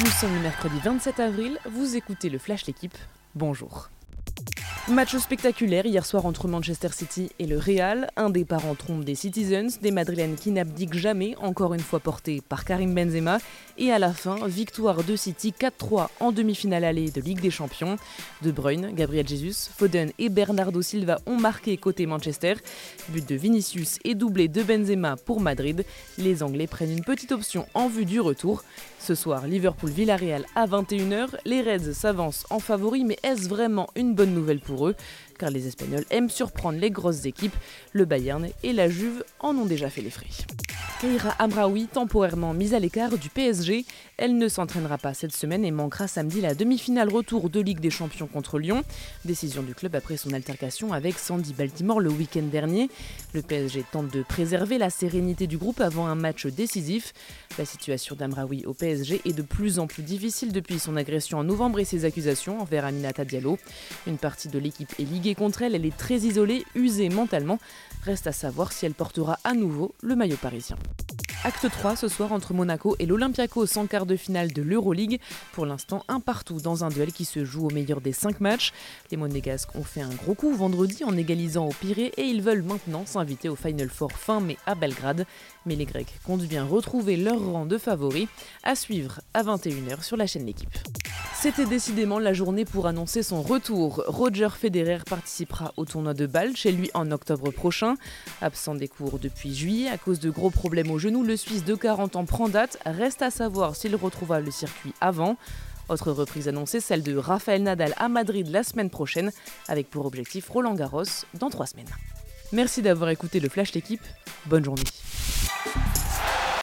Nous sommes le mercredi 27 avril, vous écoutez le Flash L'équipe. Bonjour. Match spectaculaire hier soir entre Manchester City et le Real. Un des parents trompe des Citizens, des Madrilènes qui n'abdiquent jamais, encore une fois portés par Karim Benzema. Et à la fin, victoire de City 4-3 en demi-finale allée de Ligue des Champions. De Bruyne, Gabriel Jesus, Foden et Bernardo Silva ont marqué côté Manchester. But de Vinicius et doublé de Benzema pour Madrid. Les Anglais prennent une petite option en vue du retour. Ce soir, Liverpool-Villarreal à 21h. Les Reds s'avancent en favori, mais est-ce vraiment une bonne nouvelle car les Espagnols aiment surprendre les grosses équipes. Le Bayern et la Juve en ont déjà fait les frais. Keira Amraoui, temporairement mise à l'écart du PSG, elle ne s'entraînera pas cette semaine et manquera samedi la demi-finale retour de Ligue des Champions contre Lyon. Décision du club après son altercation avec Sandy Baltimore le week-end dernier. Le PSG tente de préserver la sérénité du groupe avant un match décisif. La situation d'Amraoui au PSG est de plus en plus difficile depuis son agression en novembre et ses accusations envers Aminata Diallo. Une partie de l'équipe est liguée contre elle, elle est très isolée, usée mentalement. Reste à savoir si elle portera à nouveau le maillot parisien. Acte 3 ce soir entre Monaco et l'Olympiakos en quart de finale de l'Euroleague. Pour l'instant, un partout dans un duel qui se joue au meilleur des 5 matchs. Les Monégasques ont fait un gros coup vendredi en égalisant au Pirée et ils veulent maintenant s'inviter au Final Four fin mai à Belgrade. Mais les Grecs comptent bien retrouver leur rang de favoris. À suivre à 21h sur la chaîne L'équipe. C'était décidément la journée pour annoncer son retour. Roger Federer participera au tournoi de Bâle chez lui en octobre prochain. Absent des cours depuis juillet à cause de gros problèmes au genou, le Suisse de 40 ans prend date. Reste à savoir s'il retrouvera le circuit avant. Autre reprise annoncée, celle de Rafael Nadal à Madrid la semaine prochaine, avec pour objectif Roland Garros dans trois semaines. Merci d'avoir écouté le Flash L'équipe. Bonne journée.